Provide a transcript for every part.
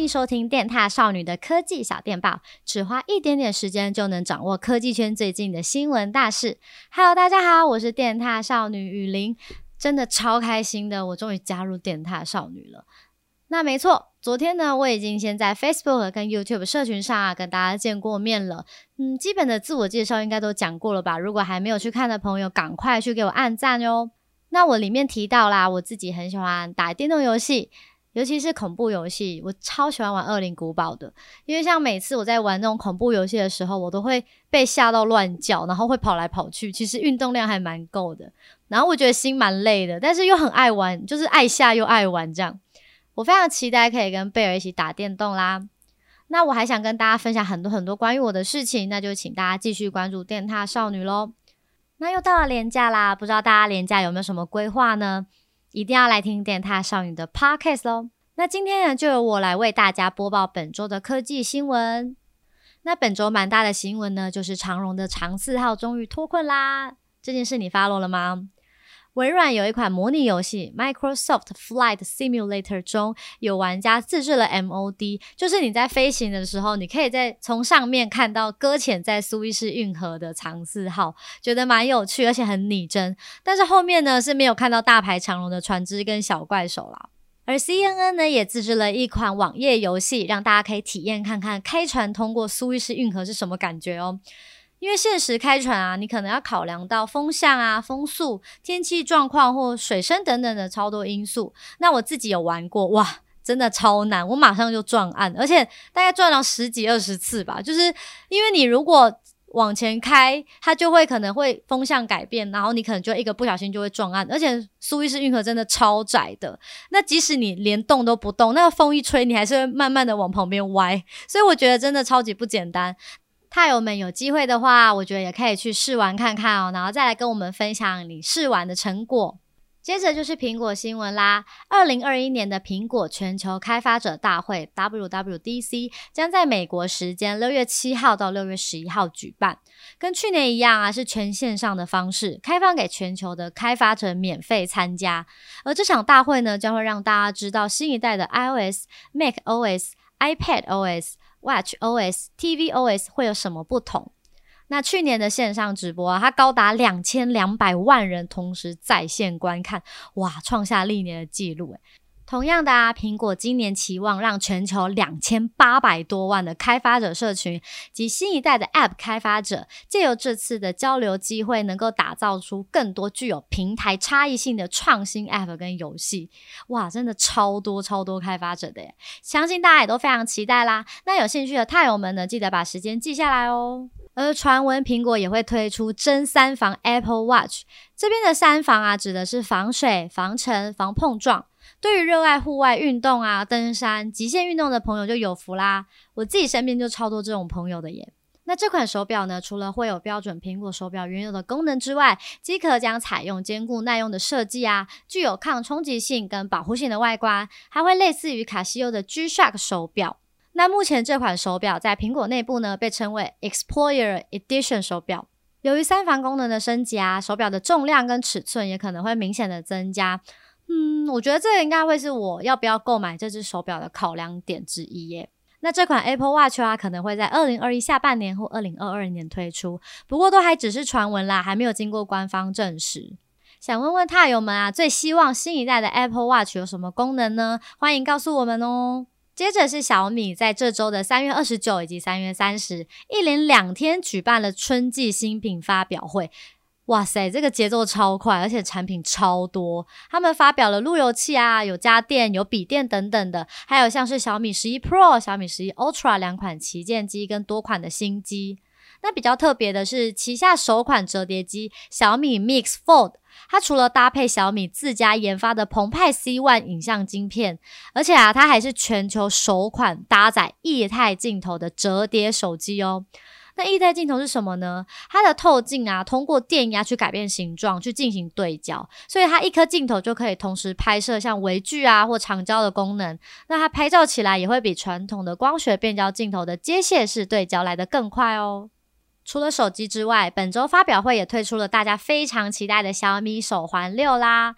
迎收听电踏少女的科技小电报，只花一点点时间就能掌握科技圈最近的新闻大事。Hello，大家好，我是电踏少女雨林，真的超开心的，我终于加入电踏少女了。那没错，昨天呢，我已经先在 Facebook 跟 YouTube 社群上啊跟大家见过面了。嗯，基本的自我介绍应该都讲过了吧？如果还没有去看的朋友，赶快去给我按赞哟。那我里面提到啦，我自己很喜欢打电动游戏。尤其是恐怖游戏，我超喜欢玩《恶灵古堡》的，因为像每次我在玩那种恐怖游戏的时候，我都会被吓到乱叫，然后会跑来跑去，其实运动量还蛮够的。然后我觉得心蛮累的，但是又很爱玩，就是爱吓又爱玩这样。我非常期待可以跟贝尔一起打电动啦。那我还想跟大家分享很多很多关于我的事情，那就请大家继续关注电踏少女喽。那又到了廉假啦，不知道大家廉假有没有什么规划呢？一定要来听电塔少女的 Podcast 喽！那今天呢，就由我来为大家播报本周的科技新闻。那本周蛮大的新闻呢，就是长荣的长四号终于脱困啦！这件事你发落了吗？微软有一款模拟游戏 Microsoft Flight Simulator 中，有玩家自制了 MOD，就是你在飞行的时候，你可以在从上面看到搁浅在苏伊士运河的长四号，觉得蛮有趣，而且很拟真。但是后面呢，是没有看到大排长龙的船只跟小怪兽啦。而 CNN 呢，也自制了一款网页游戏，让大家可以体验看看开船通过苏伊士运河是什么感觉哦。因为现实开船啊，你可能要考量到风向啊、风速、天气状况或水深等等的超多因素。那我自己有玩过，哇，真的超难，我马上就撞岸，而且大概撞了十几二十次吧。就是因为你如果往前开，它就会可能会风向改变，然后你可能就一个不小心就会撞岸。而且苏伊士运河真的超窄的，那即使你连动都不动，那个风一吹，你还是会慢慢的往旁边歪。所以我觉得真的超级不简单。骇友们有机会的话，我觉得也可以去试玩看看哦，然后再来跟我们分享你试玩的成果。接着就是苹果新闻啦，二零二一年的苹果全球开发者大会 （WWDC） 将在美国时间六月七号到六月十一号举办，跟去年一样啊，是全线上的方式，开放给全球的开发者免费参加。而这场大会呢，将会让大家知道新一代的 iOS、macOS、iPadOS。Watch OS、TV OS 会有什么不同？那去年的线上直播啊，它高达两千两百万人同时在线观看，哇，创下历年的记录诶。同样的啊，苹果今年期望让全球两千八百多万的开发者社群及新一代的 App 开发者，借由这次的交流机会，能够打造出更多具有平台差异性的创新 App 跟游戏。哇，真的超多超多开发者的耶！相信大家也都非常期待啦。那有兴趣的骇友们呢，记得把时间记下来哦。而传闻苹果也会推出真三防 Apple Watch，这边的三防啊，指的是防水、防尘、防碰撞。对于热爱户外运动啊、登山、极限运动的朋友就有福啦！我自己身边就超多这种朋友的耶。那这款手表呢，除了会有标准苹果手表原有的功能之外，机壳将采用坚固耐用的设计啊，具有抗冲击性跟保护性的外观，还会类似于卡西欧的 G-Shock 手表。那目前这款手表在苹果内部呢，被称为 Explorer Edition 手表。由于三防功能的升级啊，手表的重量跟尺寸也可能会明显的增加。嗯，我觉得这应该会是我要不要购买这只手表的考量点之一耶。那这款 Apple Watch 啊，可能会在二零二一下半年或二零二二年推出，不过都还只是传闻啦，还没有经过官方证实。想问问骇友们啊，最希望新一代的 Apple Watch 有什么功能呢？欢迎告诉我们哦。接着是小米在这周的三月二十九以及三月三十，一连两天举办了春季新品发表会。哇塞，这个节奏超快，而且产品超多。他们发表了路由器啊，有家电、有笔电等等的，还有像是小米十一 Pro、小米十一 Ultra 两款旗舰机跟多款的新机。那比较特别的是，旗下首款折叠机小米 Mix Fold，它除了搭配小米自家研发的澎湃 C One 影像晶片，而且啊，它还是全球首款搭载液态镜头的折叠手机哦。那液态镜头是什么呢？它的透镜啊，通过电压去改变形状，去进行对焦，所以它一颗镜头就可以同时拍摄像微距啊或长焦的功能。那它拍照起来也会比传统的光学变焦镜头的机械式对焦来得更快哦。除了手机之外，本周发表会也推出了大家非常期待的小米手环六啦，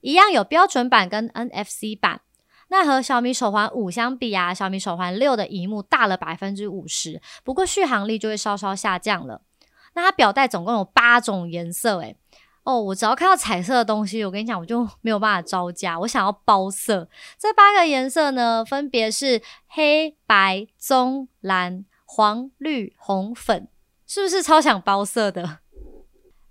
一样有标准版跟 NFC 版。那和小米手环五相比啊，小米手环六的荧幕大了百分之五十，不过续航力就会稍稍下降了。那它表带总共有八种颜色，诶哦，我只要看到彩色的东西，我跟你讲，我就没有办法招架，我想要包色。这八个颜色呢，分别是黑白棕蓝黄绿红粉，是不是超想包色的？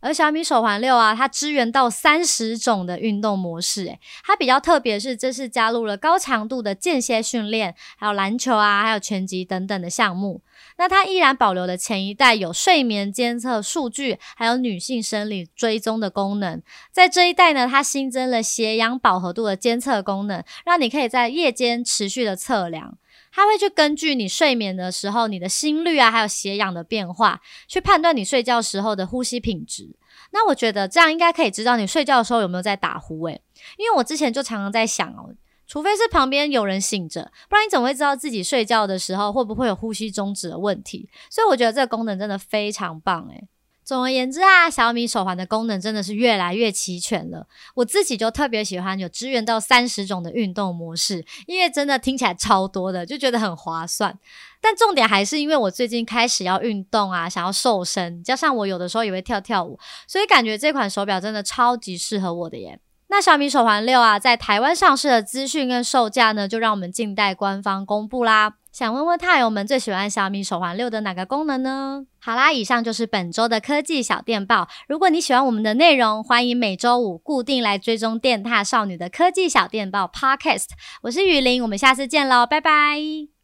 而小米手环六啊，它支援到三十种的运动模式，诶，它比较特别是，这是加入了高强度的间歇训练，还有篮球啊，还有拳击等等的项目。那它依然保留了前一代有睡眠监测数据，还有女性生理追踪的功能。在这一代呢，它新增了血氧饱和度的监测功能，让你可以在夜间持续的测量。它会去根据你睡眠的时候，你的心率啊，还有血氧的变化，去判断你睡觉时候的呼吸品质。那我觉得这样应该可以知道你睡觉的时候有没有在打呼诶，因为我之前就常常在想哦，除非是旁边有人醒着，不然你怎么会知道自己睡觉的时候会不会有呼吸中止的问题？所以我觉得这个功能真的非常棒诶。总而言之啊，小米手环的功能真的是越来越齐全了。我自己就特别喜欢有支援到三十种的运动模式，因为真的听起来超多的，就觉得很划算。但重点还是因为我最近开始要运动啊，想要瘦身，加上我有的时候也会跳跳舞，所以感觉这款手表真的超级适合我的耶。那小米手环六啊，在台湾上市的资讯跟售价呢，就让我们静待官方公布啦。想问问太友们最喜欢小米手环六的哪个功能呢？好啦，以上就是本周的科技小电报。如果你喜欢我们的内容，欢迎每周五固定来追踪电踏少女的科技小电报 Podcast。我是雨林，我们下次见喽，拜拜。